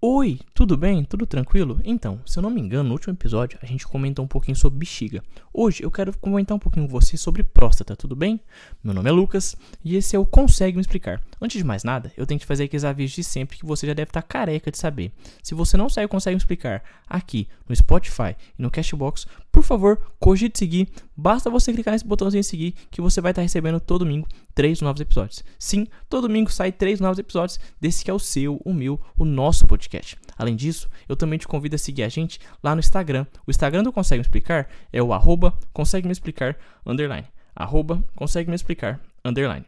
Oi, tudo bem? Tudo tranquilo? Então, se eu não me engano, no último episódio a gente comentou um pouquinho sobre bexiga. Hoje eu quero comentar um pouquinho com você sobre próstata, tudo bem? Meu nome é Lucas e esse é o Consegue Me Explicar. Antes de mais nada, eu tenho que fazer aqueles avisos de sempre que você já deve estar careca de saber. Se você não sabe Consegue Explicar aqui no Spotify e no Cashbox, por favor, cogite seguir. Basta você clicar nesse botãozinho seguir que você vai estar recebendo todo domingo três novos episódios. Sim, todo domingo sai três novos episódios desse que é o seu, o meu, o nosso podcast podcast. Além disso, eu também te convido a seguir a gente lá no Instagram. O Instagram do Consegue Me Explicar é o arroba consegue me explicar underline. Arroba consegue me explicar underline.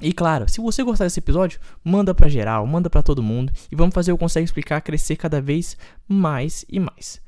E claro, se você gostar desse episódio, manda pra geral, manda pra todo mundo e vamos fazer o Consegue Explicar crescer cada vez mais e mais.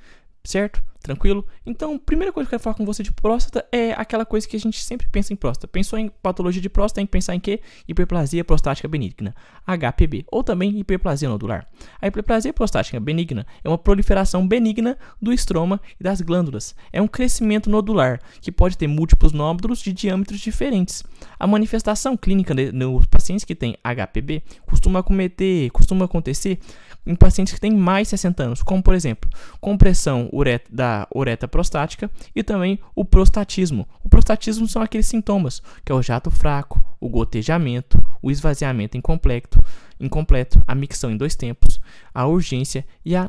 Certo? Tranquilo? Então, a primeira coisa que eu quero falar com você de próstata é aquela coisa que a gente sempre pensa em próstata. Pensou em patologia de próstata, tem que pensar em quê? Hiperplasia prostática benigna, HPB, ou também hiperplasia nodular. A hiperplasia prostática benigna é uma proliferação benigna do estroma e das glândulas. É um crescimento nodular que pode ter múltiplos nódulos de diâmetros diferentes. A manifestação clínica nos pacientes que têm HPB costuma, cometer, costuma acontecer em pacientes que têm mais de 60 anos, como por exemplo, compressão ureta da ureta prostática e também o prostatismo. O prostatismo são aqueles sintomas, que é o jato fraco, o gotejamento, o esvaziamento incompleto, incompleto, a micção em dois tempos, a urgência e a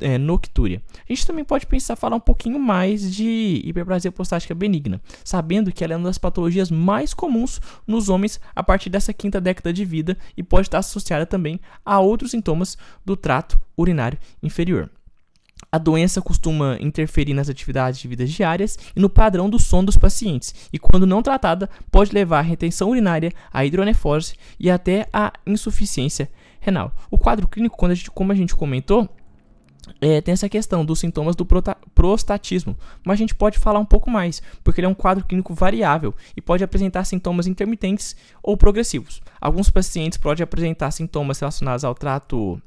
é, noctúria. A gente também pode pensar falar um pouquinho mais de hiperplasia prostática benigna, sabendo que ela é uma das patologias mais comuns nos homens a partir dessa quinta década de vida e pode estar associada também a outros sintomas do trato urinário inferior. A doença costuma interferir nas atividades de vida diárias e no padrão do sono dos pacientes, e quando não tratada, pode levar à retenção urinária, à hidronefrose e até à insuficiência renal. O quadro clínico, quando a gente, como a gente comentou, é, tem essa questão dos sintomas do prostatismo, mas a gente pode falar um pouco mais, porque ele é um quadro clínico variável e pode apresentar sintomas intermitentes ou progressivos. Alguns pacientes podem apresentar sintomas relacionados ao trato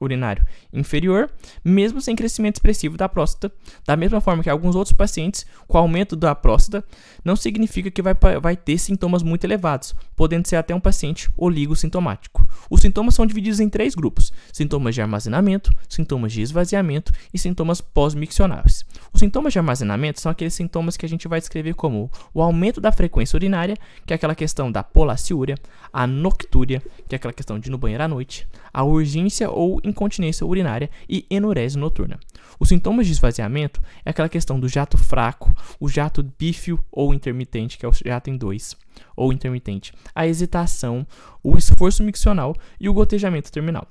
urinário inferior, mesmo sem crescimento expressivo da próstata, da mesma forma que alguns outros pacientes com aumento da próstata, não significa que vai, vai ter sintomas muito elevados, podendo ser até um paciente oligosintomático. Os sintomas são divididos em três grupos: sintomas de armazenamento, sintomas de esvaziamento e sintomas pós-miccionais. Os sintomas de armazenamento são aqueles sintomas que a gente vai descrever como o aumento da frequência urinária, que é aquela questão da polaciúria, a noctúria, que é aquela questão de ir no banheiro à noite, a urgência ou incontinência urinária e enurese noturna. Os sintomas de esvaziamento é aquela questão do jato fraco, o jato bífio ou intermitente, que é o jato em dois, ou intermitente, a hesitação, o esforço miccional e o gotejamento terminal.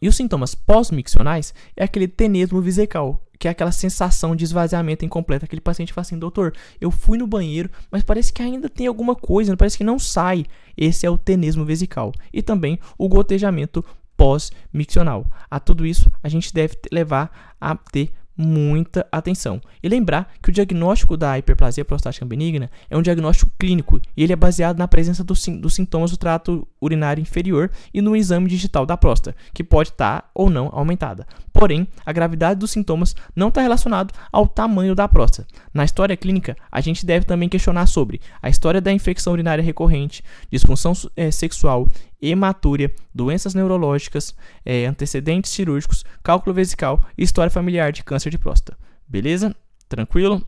E os sintomas pós-miccionais é aquele tenesmo vesical, que é aquela sensação de esvaziamento incompleto. Aquele paciente fala assim, doutor, eu fui no banheiro, mas parece que ainda tem alguma coisa, parece que não sai. Esse é o tenesmo vesical. E também o gotejamento pós-miccional. A tudo isso, a gente deve levar a ter muita atenção. E lembrar que o diagnóstico da hiperplasia prostática benigna é um diagnóstico clínico e ele é baseado na presença dos, dos sintomas do trato urinário inferior e no exame digital da próstata, que pode estar tá ou não aumentada. Porém, a gravidade dos sintomas não está relacionado ao tamanho da próstata. Na história clínica, a gente deve também questionar sobre a história da infecção urinária recorrente, disfunção é, sexual, hematúria, doenças neurológicas, é, antecedentes cirúrgicos, cálculo vesical e história familiar de câncer de próstata. Beleza? Tranquilo?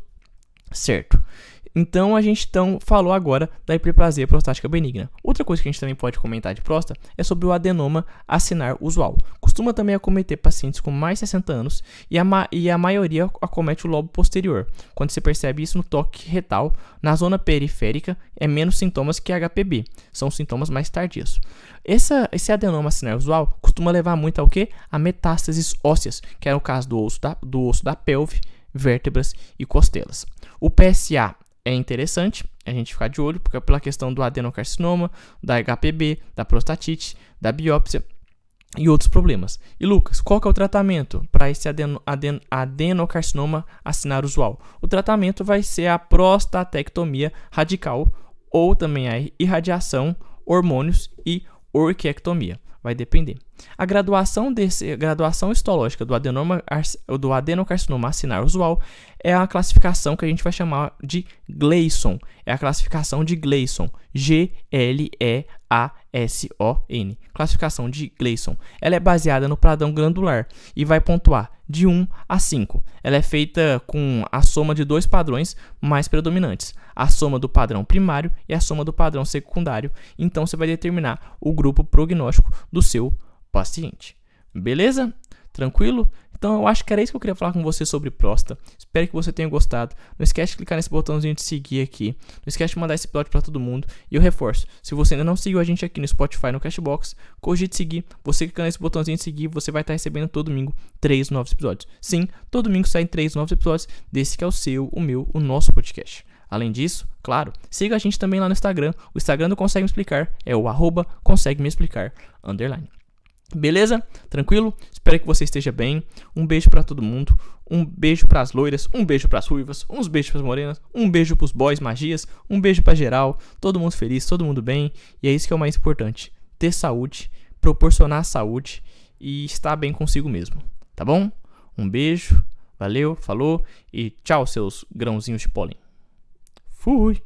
Certo. Então a gente então falou agora da hiperplasia prostática benigna. Outra coisa que a gente também pode comentar de próstata é sobre o adenoma acinar usual. Costuma também acometer pacientes com mais de 60 anos e a, e a maioria acomete o lobo posterior. Quando você percebe isso no toque retal, na zona periférica é menos sintomas que HPB, são sintomas mais tardios. Essa, esse adenoma acinar usual costuma levar muito ao que? A metástases ósseas, que é o caso do osso da, do osso da pelve, vértebras e costelas. O PSA é interessante a gente ficar de olho, porque pela questão do adenocarcinoma, da HPB, da prostatite, da biópsia e outros problemas. E Lucas, qual que é o tratamento para esse adeno, aden, adenocarcinoma assinar usual? O tratamento vai ser a prostatectomia radical ou também a irradiação, hormônios e orquiectomia. Vai depender. A graduação, desse, graduação histológica do, adenoma, do adenocarcinoma acinar usual é a classificação que a gente vai chamar de Gleason. É a classificação de Gleason. G-L-E-A-S-O-N. Classificação de Gleason. Ela é baseada no padrão glandular e vai pontuar de 1 a 5. Ela é feita com a soma de dois padrões mais predominantes: a soma do padrão primário e a soma do padrão secundário. Então você vai determinar o grupo prognóstico do seu paciente. Beleza? Tranquilo? Então eu acho que era isso que eu queria falar com você sobre próstata. Espero que você tenha gostado. Não esquece de clicar nesse botãozinho de seguir aqui. Não esquece de mandar esse episódio para todo mundo. E eu reforço, se você ainda não seguiu a gente aqui no Spotify, no Cashbox, cogite seguir. Você clicando nesse botãozinho de seguir, você vai estar recebendo todo domingo três novos episódios. Sim, todo domingo saem três novos episódios desse que é o seu, o meu, o nosso podcast. Além disso, claro, siga a gente também lá no Instagram. O Instagram do Consegue Me Explicar é o arroba consegue me explicar, underline. Beleza? Tranquilo? Espero que você esteja bem. Um beijo para todo mundo. Um beijo para as loiras, um beijo para as ruivas, uns beijos para as morenas, um beijo para os boys magias, um beijo para geral. Todo mundo feliz, todo mundo bem. E é isso que é o mais importante: ter saúde, proporcionar saúde e estar bem consigo mesmo. Tá bom? Um beijo. Valeu, falou e tchau seus grãozinhos de pólen. Fui.